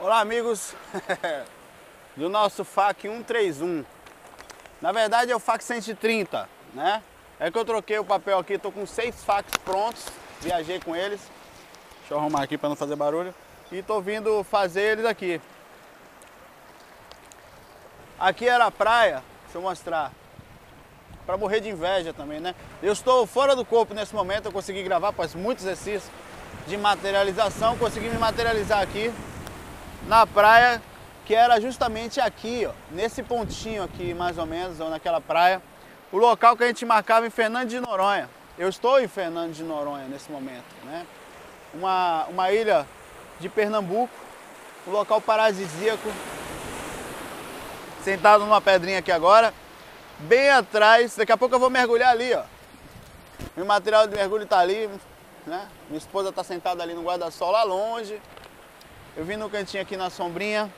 Olá amigos. Do nosso FAC 131 Na verdade é o FAC 130, né? É que eu troquei o papel aqui, tô com seis facs prontos Viajei com eles. Deixa eu arrumar aqui para não fazer barulho. E tô vindo fazer eles aqui. Aqui era a praia, deixa eu mostrar. Para morrer de inveja também, né? Eu estou fora do corpo nesse momento, eu consegui gravar após muitos exercícios de materialização, consegui me materializar aqui na praia, que era justamente aqui, ó, nesse pontinho aqui, mais ou menos, ou naquela praia, o local que a gente marcava em Fernando de Noronha. Eu estou em Fernando de Noronha nesse momento, né? Uma, uma ilha de Pernambuco, um local paradisíaco, sentado numa pedrinha aqui agora, bem atrás, daqui a pouco eu vou mergulhar ali, ó. Meu material de mergulho está ali, né? Minha esposa está sentada ali no guarda-sol lá longe. Eu vim no cantinho aqui na sombrinha.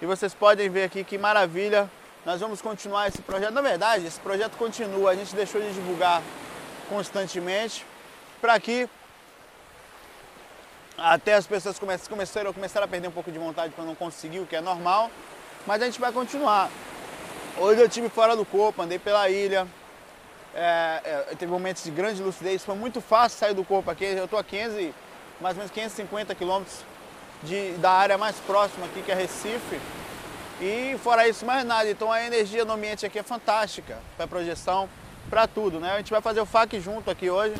E vocês podem ver aqui que maravilha. Nós vamos continuar esse projeto. Na verdade, esse projeto continua. A gente deixou de divulgar constantemente para que até as pessoas começaram, começaram a perder um pouco de vontade para não conseguir, o que é normal. Mas a gente vai continuar. Hoje eu tive fora do corpo, andei pela ilha. É, é, teve momentos de grande lucidez, foi muito fácil sair do corpo aqui. Eu estou a 15, mais ou menos 550 quilômetros da área mais próxima aqui, que é Recife. E fora isso, mais nada. Então a energia no ambiente aqui é fantástica para projeção, para tudo, né? A gente vai fazer o FAC junto aqui hoje.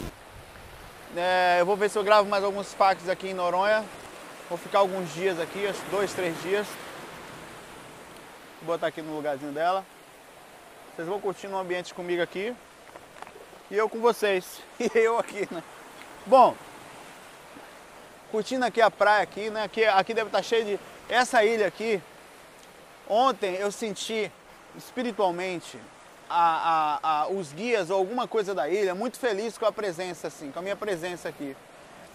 É, eu vou ver se eu gravo mais alguns FACs aqui em Noronha. Vou ficar alguns dias aqui, dois, três dias. Vou botar aqui no lugarzinho dela. Vocês vão curtindo o ambiente comigo aqui. E eu com vocês. E eu aqui, né? Bom, curtindo aqui a praia aqui, né? Aqui, aqui deve estar cheio de... Essa ilha aqui, ontem eu senti espiritualmente a, a, a, os guias ou alguma coisa da ilha muito feliz com a presença, assim, com a minha presença aqui.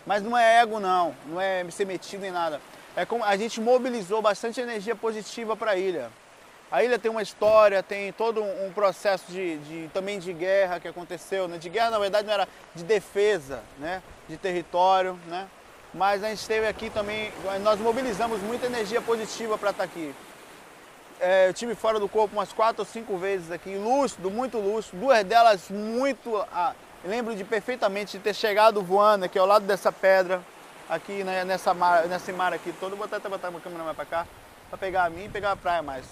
Mas não é ego não, não é ser metido em nada. É como a gente mobilizou bastante energia positiva para a ilha. A ilha tem uma história, tem todo um processo de, de, também de guerra que aconteceu, né? De guerra na verdade não era de defesa, né? De território, né? Mas a gente teve aqui também, nós mobilizamos muita energia positiva para estar tá aqui. É, eu tive fora do corpo umas quatro ou cinco vezes aqui, lúcido, muito lúcido, duas delas muito, ah, lembro de perfeitamente de ter chegado voando aqui ao lado dessa pedra, aqui né, nessa mar, nesse mar aqui todo, vou até botar uma câmera mais para cá, para pegar a mim e pegar a praia mais.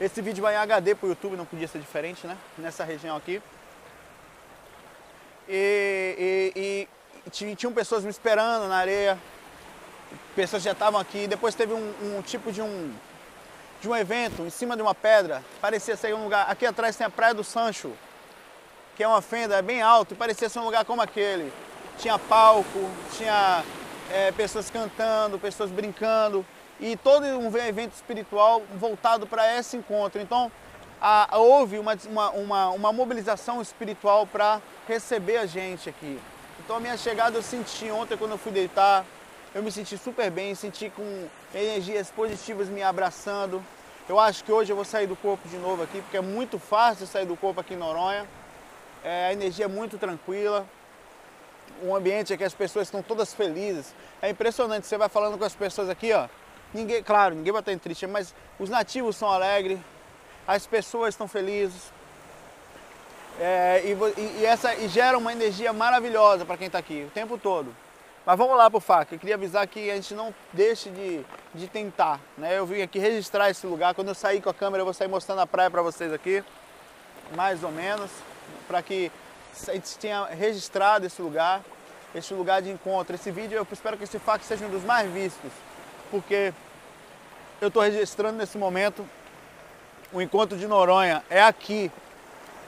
Esse vídeo vai em HD para o YouTube, não podia ser diferente, né? Nessa região aqui. E, e, e tinham pessoas me esperando na areia, pessoas já estavam aqui. Depois teve um, um, tipo de um, de um evento em cima de uma pedra, parecia ser um lugar. Aqui atrás tem a Praia do Sancho, que é uma fenda bem alto, e parecia ser um lugar como aquele. Tinha palco, tinha é, pessoas cantando, pessoas brincando, e todo um evento espiritual voltado para esse encontro. Então, a, houve uma, uma, uma mobilização espiritual para receber a gente aqui. Então a minha chegada eu senti ontem quando eu fui deitar, eu me senti super bem, senti com energias positivas me abraçando. Eu acho que hoje eu vou sair do corpo de novo aqui, porque é muito fácil sair do corpo aqui em Noronha. É, a energia é muito tranquila. O ambiente é que as pessoas estão todas felizes. É impressionante, você vai falando com as pessoas aqui, ó. Ninguém, claro, ninguém vai estar triste, mas os nativos são alegres, as pessoas estão felizes, é, e, e, essa, e gera uma energia maravilhosa para quem está aqui o tempo todo. Mas vamos lá para o FAC. Eu queria avisar que a gente não deixe de, de tentar. Né? Eu vim aqui registrar esse lugar. Quando eu sair com a câmera, eu vou sair mostrando a praia para vocês aqui. Mais ou menos. Para que a gente tenha registrado esse lugar. Esse lugar de encontro. Esse vídeo, eu espero que esse FAC seja um dos mais vistos. Porque eu estou registrando nesse momento o encontro de Noronha. É aqui,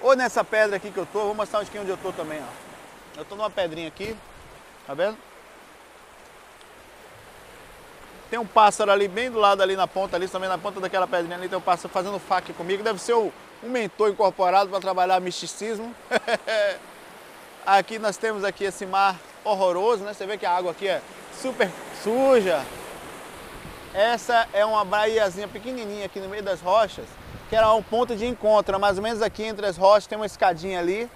ou nessa pedra aqui que eu tô, vou mostrar onde, onde eu tô também, ó. Eu tô numa pedrinha aqui, tá vendo? Tem um pássaro ali bem do lado ali na ponta ali, também na ponta daquela pedrinha ali tem um pássaro fazendo fac comigo. Deve ser um mentor incorporado para trabalhar misticismo. aqui nós temos aqui esse mar horroroso, né? Você vê que a água aqui é super suja. Essa é uma baiazinha pequenininha aqui no meio das rochas que era um ponto de encontro, mais ou menos aqui entre as rochas, tem uma escadinha ali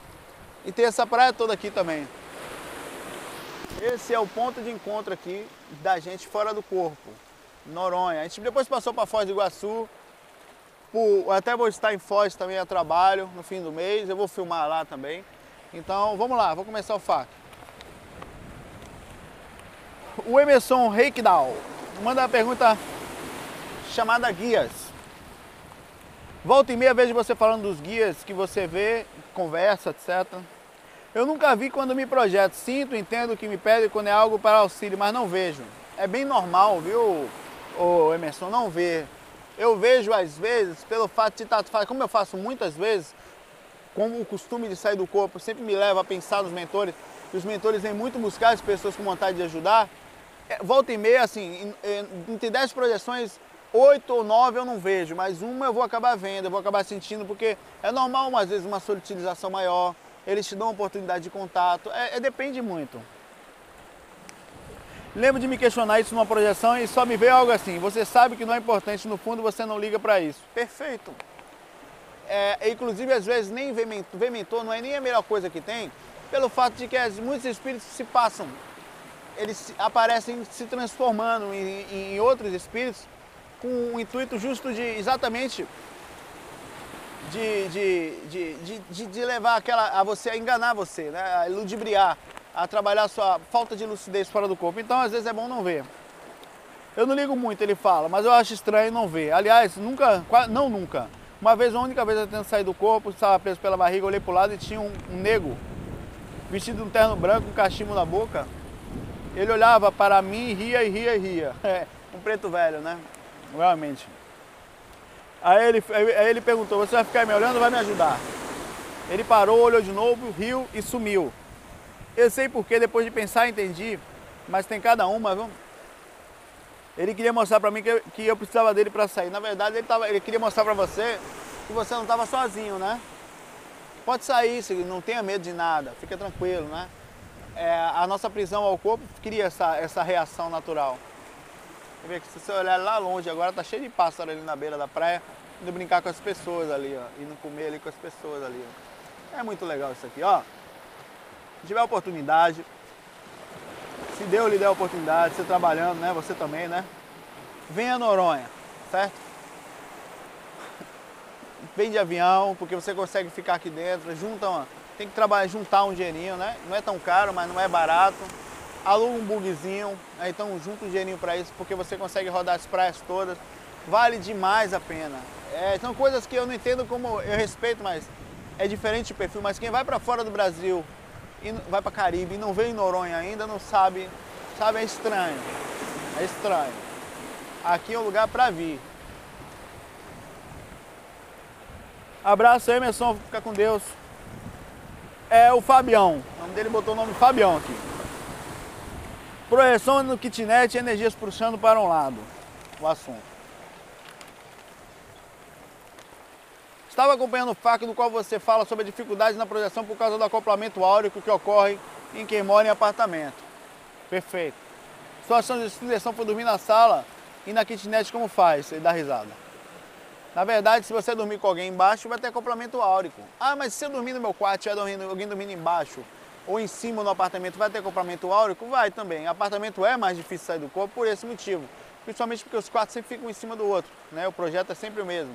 e tem essa praia toda aqui também. Esse é o ponto de encontro aqui da gente fora do corpo, Noronha. A gente depois passou para Foz do Iguaçu, por, até vou estar em Foz também a trabalho no fim do mês, eu vou filmar lá também. Então vamos lá, vou começar o FAC. O Emerson Reikdal manda uma pergunta chamada guias. Volta e meia vejo você falando dos guias que você vê, conversa, etc. Eu nunca vi quando me projeto. Sinto, entendo o que me pede quando é algo para auxílio, mas não vejo. É bem normal, viu, o Emerson, não ver. Eu vejo às vezes, pelo fato de estar, como eu faço muitas vezes, como o costume de sair do corpo sempre me leva a pensar nos mentores, e os mentores vêm muito buscar as pessoas com vontade de ajudar. É, volta e meia, assim, entre 10 projeções, oito ou nove eu não vejo, mas uma eu vou acabar vendo, eu vou acabar sentindo, porque é normal, às vezes, uma solitilização maior, eles te dão uma oportunidade de contato, é, é, depende muito. Lembro de me questionar isso numa projeção e só me veio algo assim, você sabe que não é importante, no fundo você não liga para isso. Perfeito. É, inclusive, às vezes, nem ver mentor, ver mentor não é nem a melhor coisa que tem, pelo fato de que muitos espíritos se passam, eles aparecem se transformando em, em outros espíritos com o intuito justo de exatamente de, de, de, de, levar aquela, a você a enganar você, né? a ludibriar, a trabalhar sua falta de lucidez fora do corpo. Então, às vezes é bom não ver. Eu não ligo muito, ele fala, mas eu acho estranho não ver. Aliás, nunca, não nunca. Uma vez, a única vez eu tento sair do corpo, estava preso pela barriga, olhei para o lado e tinha um, um nego vestido de um terno branco, um cachimbo na boca. Ele olhava para mim, ria e ria e ria. É, um preto velho, né? Realmente. Aí ele, aí ele perguntou, você vai ficar me olhando ou vai me ajudar? Ele parou, olhou de novo, riu e sumiu. Eu sei porque, depois de pensar, entendi, mas tem cada uma, viu? Ele queria mostrar para mim que que eu precisava dele para sair. Na verdade, ele, tava, ele queria mostrar para você que você não estava sozinho, né? Pode sair, não tenha medo de nada, fica tranquilo, né? É, a nossa prisão ao corpo cria essa, essa reação natural. Vê que se você olhar lá longe, agora tá cheio de pássaro ali na beira da praia, indo brincar com as pessoas ali, ó. Indo comer ali com as pessoas ali, ó. É muito legal isso aqui, ó. Se tiver oportunidade, se Deus lhe der a oportunidade, você trabalhando, né? Você também, né? Venha a Noronha, certo? Vem de avião, porque você consegue ficar aqui dentro, junta uma, tem que trabalhar, juntar um dinheirinho, né? Não é tão caro, mas não é barato aluga um bugzinho, então junta um dinheirinho para isso, porque você consegue rodar as praias todas, vale demais a pena. É, são coisas que eu não entendo como, eu respeito, mas é diferente o perfil, mas quem vai para fora do Brasil e vai para Caribe e não vem em Noronha ainda, não sabe, sabe, é estranho, é estranho. Aqui é um lugar para vir. Abraço, Emerson, fica com Deus. É o Fabião, o nome dele botou o nome Fabião aqui. Projeção no kitnet, energias puxando para um lado. O assunto. Estava acompanhando o FAQ do qual você fala sobre a dificuldade na projeção por causa do acoplamento áurico que ocorre em quem mora em apartamento. Perfeito. De sugestão foi dormir na sala e na kitnet como faz? Ele dá risada. Na verdade, se você dormir com alguém embaixo, vai ter acoplamento áurico. Ah, mas se eu dormir no meu quarto, dormindo, alguém dormindo embaixo, ou em cima no apartamento vai ter acoplamento áurico? Vai também. Apartamento é mais difícil sair do corpo por esse motivo. Principalmente porque os quartos sempre ficam em cima do outro. Né? O projeto é sempre o mesmo.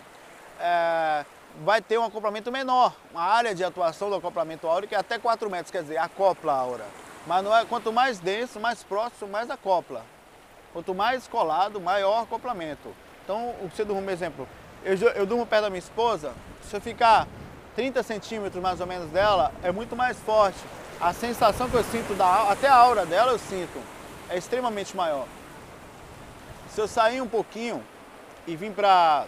É, vai ter um acoplamento menor. Uma área de atuação do acoplamento áurico é até 4 metros, quer dizer, acopla a aura. Mas é, quanto mais denso, mais próximo, mais acopla. Quanto mais colado, maior acoplamento. Então, você durma, por exemplo, eu, eu durmo perto da minha esposa, se eu ficar 30 centímetros mais ou menos dela, é muito mais forte a sensação que eu sinto, da, até a aura dela eu sinto, é extremamente maior. Se eu sair um pouquinho e vir para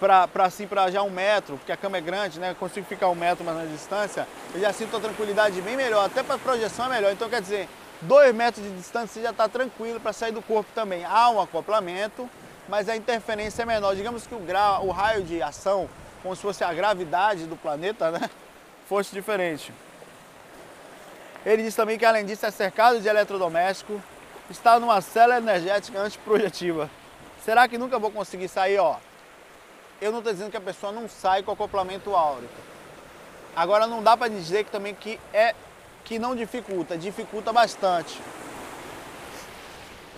para assim para já um metro, porque a cama é grande, né? Eu consigo ficar um metro mais na distância, eu já sinto a tranquilidade bem melhor, até para projeção é melhor. Então quer dizer, dois metros de distância você já está tranquilo para sair do corpo também. Há um acoplamento, mas a interferência é menor. Digamos que o, grau, o raio de ação, como se fosse a gravidade do planeta, né? Fosse diferente. Ele diz também que além disso é cercado de eletrodoméstico, está numa cela energética antiprojetiva. Será que nunca vou conseguir sair? Ó, eu não estou dizendo que a pessoa não sai com acoplamento áurico. Agora não dá para dizer que também que é que não dificulta, dificulta bastante.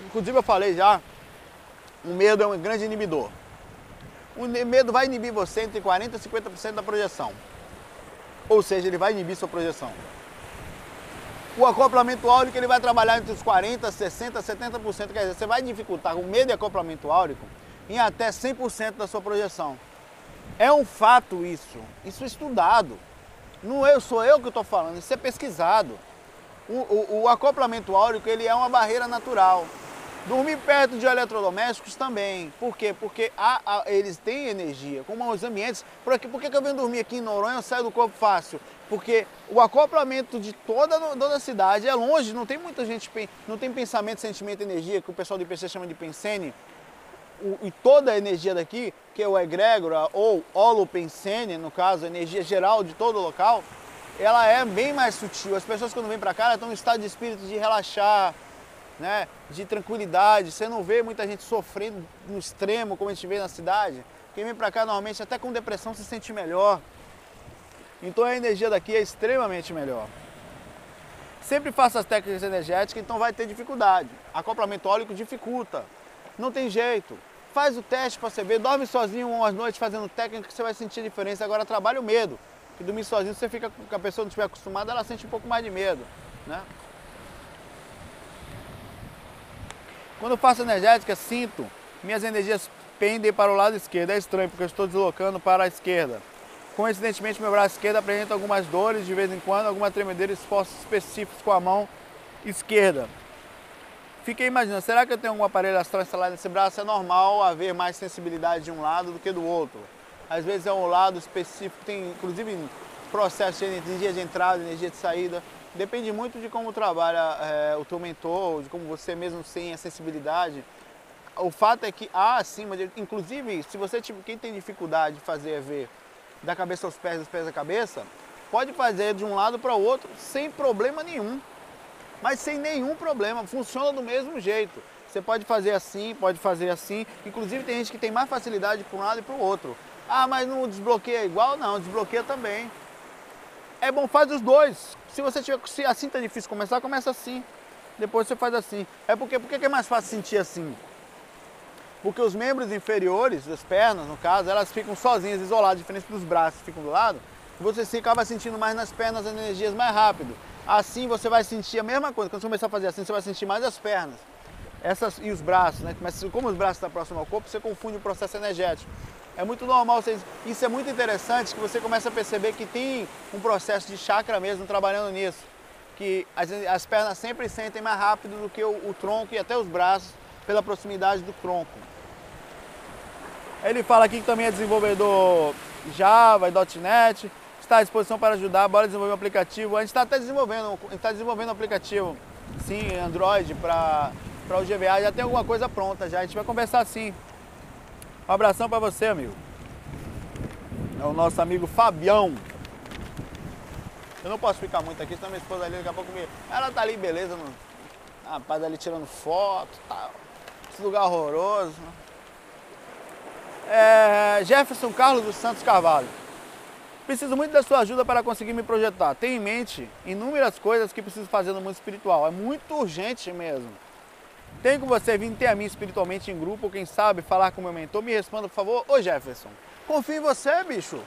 inclusive eu falei já, o medo é um grande inibidor. O medo vai inibir você entre 40% e 50% da projeção. Ou seja, ele vai inibir sua projeção. O acoplamento áurico ele vai trabalhar entre os 40%, 60%, 70%. Quer dizer, você vai dificultar o medo de acoplamento áurico em até 100% da sua projeção. É um fato isso. Isso é estudado. Não eu sou eu que estou falando, isso é pesquisado. O, o, o, acoplamento áurico ele é uma barreira natural. Dormir perto de eletrodomésticos também. Por quê? Porque há, há, eles têm energia, como os ambientes. Por, aqui, por que, que eu venho dormir aqui em Noronha e saio do corpo fácil? Porque o acoplamento de toda, toda a cidade é longe, não tem muita gente, não tem pensamento, sentimento, energia, que o pessoal do IPC chama de pensene. O, e toda a energia daqui, que é o egrégora ou holopensene, no caso, a energia geral de todo o local, ela é bem mais sutil. As pessoas quando vêm para cá, estão em estado de espírito de relaxar, né, de tranquilidade. Você não vê muita gente sofrendo no extremo como a gente vê na cidade. Quem vem para cá normalmente até com depressão se sente melhor. Então a energia daqui é extremamente melhor. Sempre faça as técnicas energéticas, então vai ter dificuldade. Acoplamento ólico dificulta. Não tem jeito. Faz o teste para você ver, dorme sozinho umas noites fazendo técnica que você vai sentir diferença. Agora trabalha o medo. Que dormir sozinho, você fica com a pessoa não estiver acostumada, ela sente um pouco mais de medo, né? Quando eu faço energética, sinto minhas energias pendem para o lado esquerdo. É estranho porque eu estou deslocando para a esquerda. Coincidentemente, meu braço esquerdo apresenta algumas dores de vez em quando, alguma tremedeira esforços específicos com a mão esquerda. Fiquei imaginando, será que eu tenho algum aparelho astral instalado nesse braço? É normal haver mais sensibilidade de um lado do que do outro. Às vezes é um lado específico, tem inclusive processo de energia de entrada, energia de saída. Depende muito de como trabalha é, o teu mentor, de como você mesmo tem a sensibilidade. O fato é que há acima, de, inclusive, se você tipo, quem tem dificuldade de fazer é ver da cabeça aos pés, dos pés à cabeça, pode fazer de um lado para o outro sem problema nenhum. Mas sem nenhum problema, funciona do mesmo jeito. Você pode fazer assim, pode fazer assim. Inclusive tem gente que tem mais facilidade para um lado e para o outro. Ah, mas não desbloqueia igual? Não, desbloqueia também. É bom, faz os dois. Se você tiver, se assim tá difícil começar, começa assim. Depois você faz assim. É porque, por que é mais fácil sentir assim? Porque os membros inferiores, as pernas no caso, elas ficam sozinhas, isoladas, diferente dos braços que ficam do lado. Você se acaba sentindo mais nas pernas as energias mais rápido. Assim você vai sentir a mesma coisa. Quando você começar a fazer assim, você vai sentir mais as pernas. Essas, e os braços, né? Mas como os braços estão próximos ao corpo, você confunde o processo energético. É muito normal, vocês, isso é muito interessante que você começa a perceber que tem um processo de chakra mesmo trabalhando nisso. Que as, as pernas sempre sentem mais rápido do que o, o tronco e até os braços pela proximidade do tronco. Ele fala aqui que também é desenvolvedor Java e .NET, está à disposição para ajudar, bora desenvolver um aplicativo. A gente está até desenvolvendo, está desenvolvendo um aplicativo, sim, Android para o GVA, já tem alguma coisa pronta já, a gente vai conversar sim. Um abração para você, amigo. É o nosso amigo Fabião. Eu não posso ficar muito aqui, senão minha esposa ali daqui a pouco me... Ela tá ali, beleza, no... rapaz ali tirando foto tal. Esse lugar horroroso. É... Jefferson Carlos dos Santos Carvalho. Preciso muito da sua ajuda para conseguir me projetar. Tenho em mente inúmeras coisas que preciso fazer no mundo espiritual. É muito urgente mesmo. Tem com você vir ter a mim espiritualmente em grupo, quem sabe falar com meu mentor, me responda, por favor. Ô Jefferson, confio em você, bicho.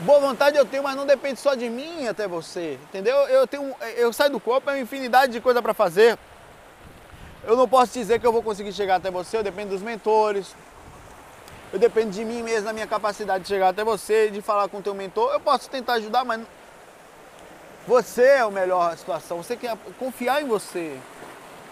Boa vontade eu tenho, mas não depende só de mim até você, entendeu? Eu tenho, eu saio do corpo, é uma infinidade de coisa para fazer. Eu não posso dizer que eu vou conseguir chegar até você, eu dependo dos mentores. Eu dependo de mim mesmo, da minha capacidade de chegar até você, de falar com o teu mentor. Eu posso tentar ajudar, mas você é o melhor situação. Você quer confiar em você.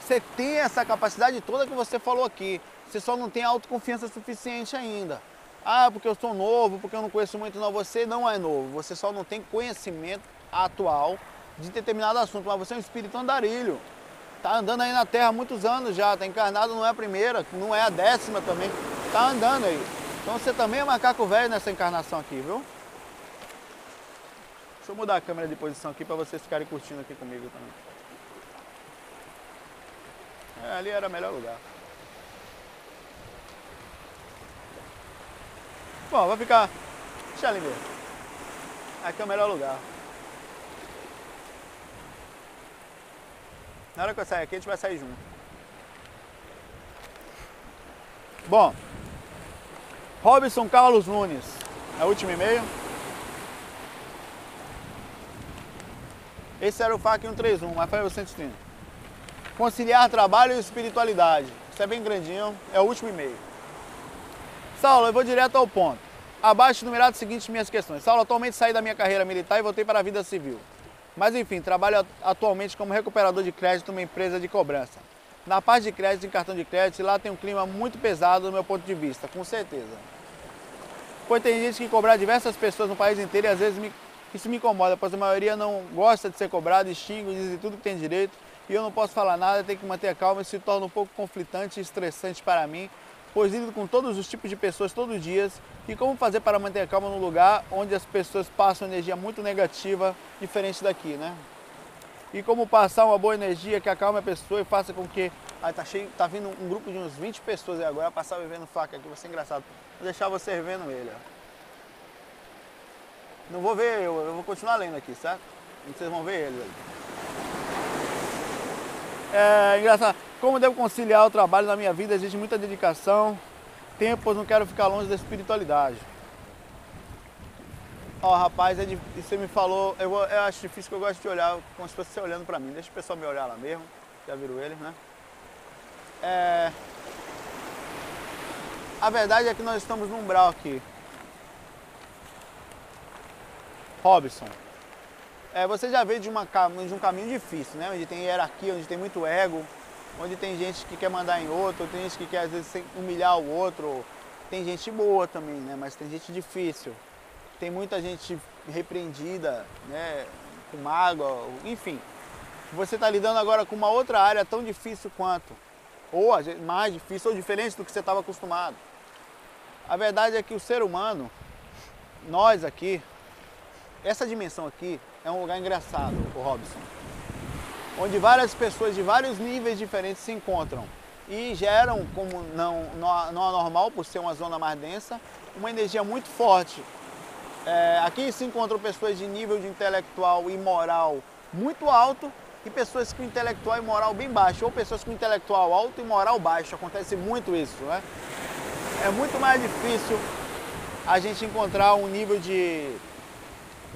Você tem essa capacidade toda que você falou aqui. Você só não tem autoconfiança suficiente ainda. Ah, porque eu sou novo, porque eu não conheço muito. Não, você não é novo. Você só não tem conhecimento atual de determinado assunto. Mas você é um espírito andarilho. Tá andando aí na Terra há muitos anos já. Tá encarnado, não é a primeira, não é a décima também. Tá andando aí. Então você também é macaco velho nessa encarnação aqui, viu? Deixa eu mudar a câmera de posição aqui para vocês ficarem curtindo aqui comigo também. É, ali era o melhor lugar. Bom, vai ficar. Deixa ali mesmo. Aqui é o melhor lugar. Na hora que eu sair aqui, a gente vai sair junto. Bom, Robson Carlos Nunes, é o último e-mail. Esse era o FAC 131, mas foi o 130. Conciliar trabalho e espiritualidade. Isso é bem grandinho, é o último e-mail. Saulo, eu vou direto ao ponto. Abaixo numerado seguinte minhas questões. Saulo, atualmente saí da minha carreira militar e voltei para a vida civil. Mas enfim, trabalho atualmente como recuperador de crédito numa empresa de cobrança. Na parte de crédito, em cartão de crédito, lá tem um clima muito pesado do meu ponto de vista, com certeza. Pois tem gente que cobrar diversas pessoas no país inteiro e às vezes me, isso me incomoda, pois a maioria não gosta de ser cobrado, xinga, diz tudo que tem direito e eu não posso falar nada, tenho que manter a calma e se torna um pouco conflitante e estressante para mim, pois lido com todos os tipos de pessoas todos os dias e como fazer para manter a calma num lugar onde as pessoas passam energia muito negativa, diferente daqui, né? E como passar uma boa energia que acalme a pessoa e faça com que. Aí tá cheio, tá vindo um grupo de uns 20 pessoas aí agora, passar vivendo faca aqui, vai ser engraçado. Vou deixar você vendo ele, ó. Não vou ver eu, eu vou continuar lendo aqui, certo? E vocês vão ver ele. É engraçado. Como devo conciliar o trabalho na minha vida? Existe muita dedicação, tempo, pois não quero ficar longe da espiritualidade. Ó, oh, rapaz, é você me falou, eu, eu, acho difícil que eu gosto de olhar como se fosse você olhando pra mim. Deixa o pessoal me olhar lá mesmo. Já viram ele, né? É... A verdade é que nós estamos num umbral aqui. Robson. É, você já veio de, uma, de um caminho difícil, né? Onde tem hierarquia, onde tem muito ego, onde tem gente que quer mandar em outro, tem gente que quer às vezes humilhar o outro. Tem gente boa também, né? Mas tem gente difícil tem muita gente repreendida, né, com mágoa, enfim. Você está lidando agora com uma outra área tão difícil quanto, ou mais difícil, ou diferente do que você estava acostumado. A verdade é que o ser humano, nós aqui, essa dimensão aqui é um lugar engraçado, o Robson, onde várias pessoas de vários níveis diferentes se encontram e geram, como não, não anormal, por ser uma zona mais densa, uma energia muito forte é, aqui se encontram pessoas de nível de intelectual e moral muito alto e pessoas com intelectual e moral bem baixo, ou pessoas com intelectual alto e moral baixo. Acontece muito isso, né? É muito mais difícil a gente encontrar um nível de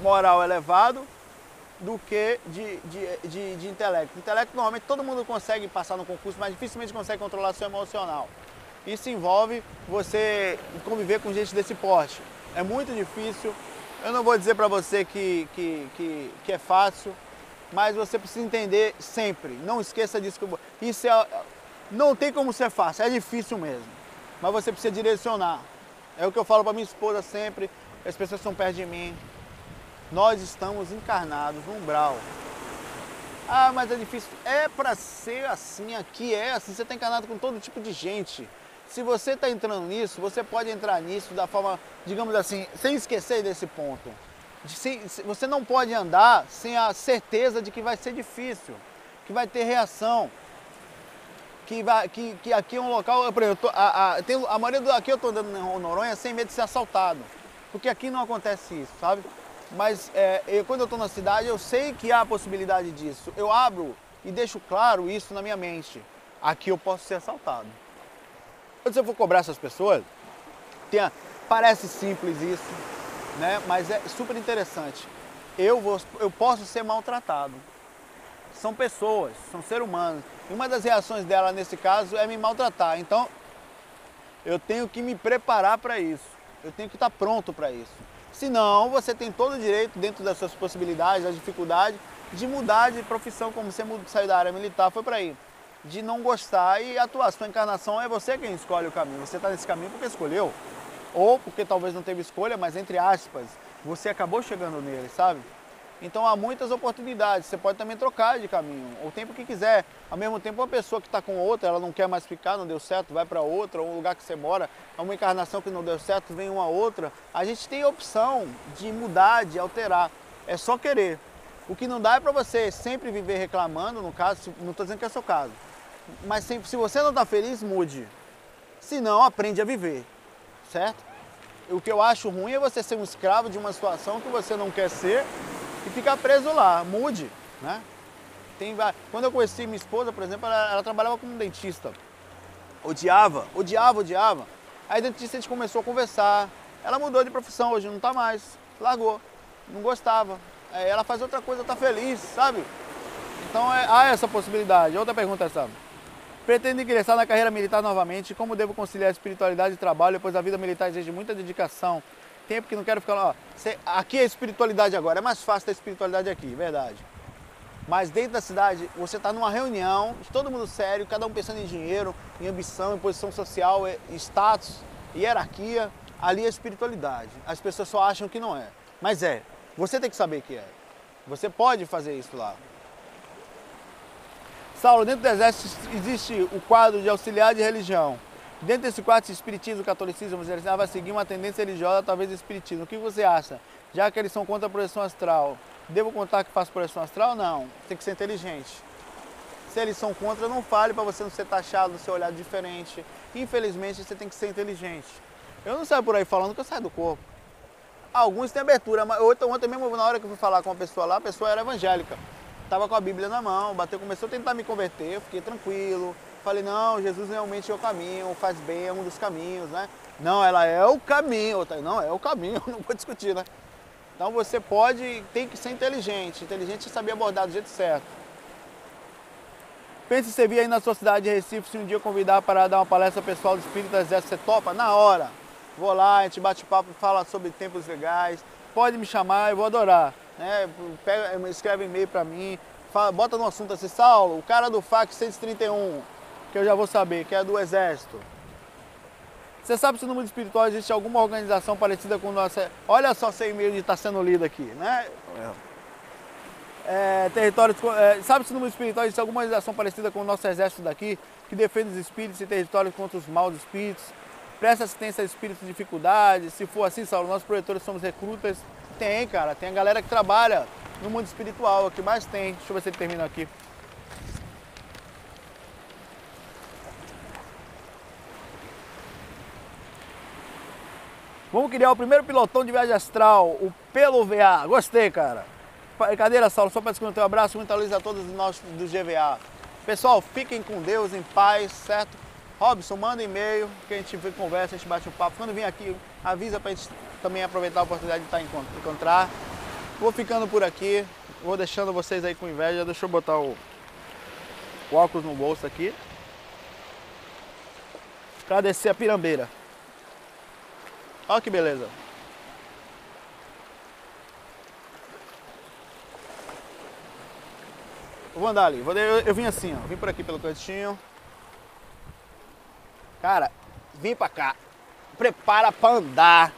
moral elevado do que de, de, de, de intelecto. Intelecto, normalmente, todo mundo consegue passar no concurso, mas dificilmente consegue controlar seu emocional. Isso envolve você conviver com gente desse porte é muito difícil. Eu não vou dizer para você que, que, que, que, é fácil, mas você precisa entender sempre. Não esqueça disso. Que isso é, não tem como ser fácil, é difícil mesmo. Mas você precisa direcionar. É o que eu falo para minha esposa sempre, as pessoas estão perto de mim. Nós estamos encarnados no umbral. Ah, mas é difícil. É para ser assim, aqui é assim. Você está encarnado com todo tipo de gente. Se você está entrando nisso, você pode entrar nisso da forma, digamos assim, sem esquecer desse ponto. você não pode andar sem a certeza de que vai ser difícil, que vai ter reação, que, vai, que, que aqui é um local. Por exemplo, a, a, tem, a maioria do aqui eu estou andando em Noronha sem medo de ser assaltado, porque aqui não acontece isso, sabe? Mas é, eu, quando eu estou na cidade, eu sei que há a possibilidade disso. Eu abro e deixo claro isso na minha mente. Aqui eu posso ser assaltado. Quando você for cobrar essas pessoas, tenha, parece simples isso, né? mas é super interessante. Eu, vou, eu posso ser maltratado. São pessoas, são seres humanos. E uma das reações dela nesse caso é me maltratar. Então, eu tenho que me preparar para isso. Eu tenho que estar pronto para isso. Senão, você tem todo o direito, dentro das suas possibilidades, das dificuldades, de mudar de profissão, como você saiu da área militar, foi para aí de não gostar e atuar. Sua encarnação é você quem escolhe o caminho. Você está nesse caminho porque escolheu. Ou porque talvez não teve escolha, mas entre aspas, você acabou chegando nele, sabe? Então há muitas oportunidades. Você pode também trocar de caminho, o tempo que quiser. Ao mesmo tempo, uma pessoa que está com outra, ela não quer mais ficar, não deu certo, vai para outra, ou um lugar que você mora, é uma encarnação que não deu certo, vem uma outra. A gente tem opção de mudar, de alterar. É só querer. O que não dá é para você sempre viver reclamando, no caso, não estou dizendo que é seu caso, mas se você não está feliz, mude. Se não, aprende a viver, certo? O que eu acho ruim é você ser um escravo de uma situação que você não quer ser e ficar preso lá. Mude, né? Tem, quando eu conheci minha esposa, por exemplo, ela, ela trabalhava como dentista. Odiava, odiava, odiava. Aí a dentista a gente começou a conversar. Ela mudou de profissão hoje, não tá mais. Largou. Não gostava. Aí ela faz outra coisa, tá feliz, sabe? Então é, há essa possibilidade. Outra pergunta é essa. Pretendo ingressar na carreira militar novamente. Como devo conciliar espiritualidade e trabalho, pois a vida militar exige muita dedicação. Tempo que não quero ficar lá. aqui é espiritualidade agora. É mais fácil ter espiritualidade aqui, verdade. Mas dentro da cidade, você está numa reunião, todo mundo sério, cada um pensando em dinheiro, em ambição, em posição social, status, hierarquia. Ali é espiritualidade. As pessoas só acham que não é. Mas é. Você tem que saber que é. Você pode fazer isso lá. Saulo, dentro do exército existe o quadro de auxiliar de religião. Dentro desse quadro, se espiritismo, catolicismo, você vai seguir uma tendência religiosa, talvez espiritismo. O que você acha? Já que eles são contra a projeção astral, devo contar que faço projeção astral? Não, tem que ser inteligente. Se eles são contra, não fale para você não ser taxado, ser olhado diferente. Infelizmente, você tem que ser inteligente. Eu não saio por aí falando que eu saio do corpo. Alguns têm abertura, mas ontem, ontem mesmo, na hora que eu fui falar com uma pessoa lá, a pessoa era evangélica estava com a Bíblia na mão, bateu, começou a tentar me converter, eu fiquei tranquilo. Falei, não, Jesus realmente é o caminho, faz bem, é um dos caminhos, né? Não, ela é o caminho, não, é o caminho, não vou discutir, né? Então você pode, tem que ser inteligente, inteligente e saber abordar do jeito certo. Pense em servir aí na sua cidade de Recife, se um dia convidar para dar uma palestra pessoal do Espírito Exército, você topa? Na hora. Vou lá, a gente bate papo, fala sobre tempos legais, pode me chamar, eu vou adorar né? Pega, escreve e-mail para mim, fala, bota no assunto assim, Saulo, o cara do FAC 131, que eu já vou saber, que é do Exército. Você sabe se no mundo espiritual existe alguma organização parecida com nossa. Olha só seu e-mail de estar tá sendo lido aqui, né? É, territórios, é, sabe se no mundo espiritual existe alguma organização parecida com o nosso exército daqui, que defende os espíritos e territórios contra os maus espíritos, presta assistência a espíritos em dificuldade? Se for assim, Saulo, nós projetores somos recrutas tem, cara. Tem a galera que trabalha no mundo espiritual, o que mais tem. Deixa eu ver se ele termina aqui. Vamos criar o primeiro pilotão de viagem astral, o Pelo VA. Gostei, cara. Brincadeira, Saulo, só para esconder um abraço, muita luz a todos nós do GVA. Pessoal, fiquem com Deus, em paz, certo? Robson, manda e-mail, que a gente conversa, a gente bate um papo. Quando vir aqui, avisa pra gente também aproveitar a oportunidade de estar em encontrar. Vou ficando por aqui, vou deixando vocês aí com inveja. Deixa eu botar o, o óculos no bolso aqui. Descer a pirambeira. Olha que beleza. vou andar ali. Eu, eu vim assim, ó. Vim por aqui pelo cantinho. Cara, vim pra cá. Prepara pra andar.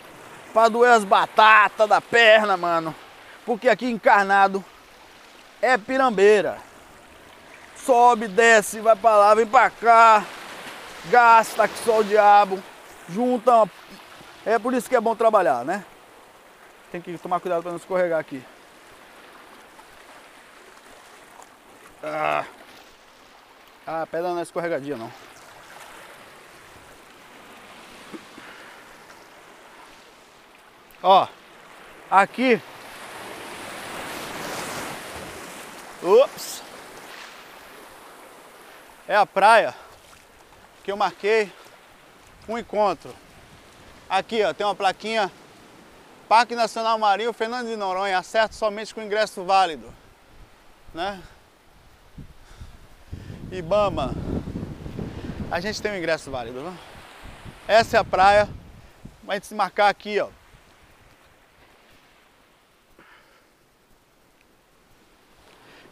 Pra doer as batatas da perna, mano. Porque aqui encarnado é pirambeira. Sobe, desce, vai pra lá, vem pra cá. Gasta que só o diabo. Junta. É por isso que é bom trabalhar, né? Tem que tomar cuidado pra não escorregar aqui. Ah, ah a pedra não é escorregadia não. Ó, aqui. Ups. É a praia que eu marquei um encontro. Aqui, ó, tem uma plaquinha Parque Nacional Marinho Fernando de Noronha, acerto somente com ingresso válido, né? Ibama. A gente tem um ingresso válido, né? Essa é a praia. Vai se marcar aqui, ó.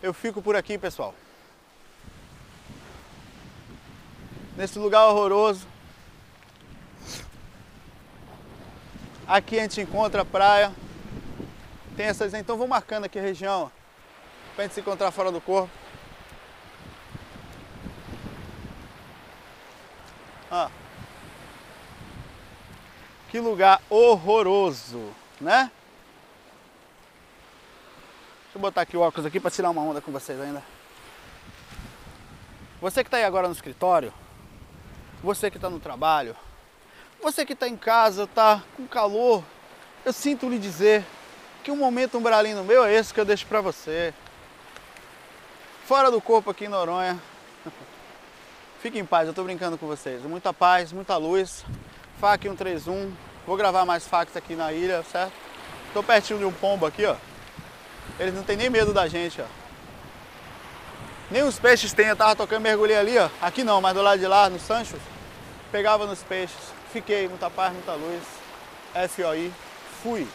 eu fico por aqui, pessoal. Nesse lugar horroroso. Aqui a gente encontra a praia. Tem essas, então vou marcando aqui a região, para a gente se encontrar fora do corpo. Que lugar horroroso, né? Deixa eu botar aqui o óculos aqui para tirar uma onda com vocês ainda. Você que está aí agora no escritório, você que está no trabalho, você que está em casa, está com calor, eu sinto lhe dizer que um momento umbralino meu é esse que eu deixo para você. fora do corpo aqui em Noronha. Fique em paz, eu tô brincando com vocês. Muita paz, muita luz. FAC 131. Vou gravar mais facs aqui na ilha, certo? Tô pertinho de um pombo aqui, ó. Eles não tem nem medo da gente, ó. Nem os peixes têm, eu tava tocando mergulhei ali, ó. Aqui não, mas do lado de lá, no Sancho, pegava nos peixes. Fiquei, muita paz, muita luz. FOI, fui.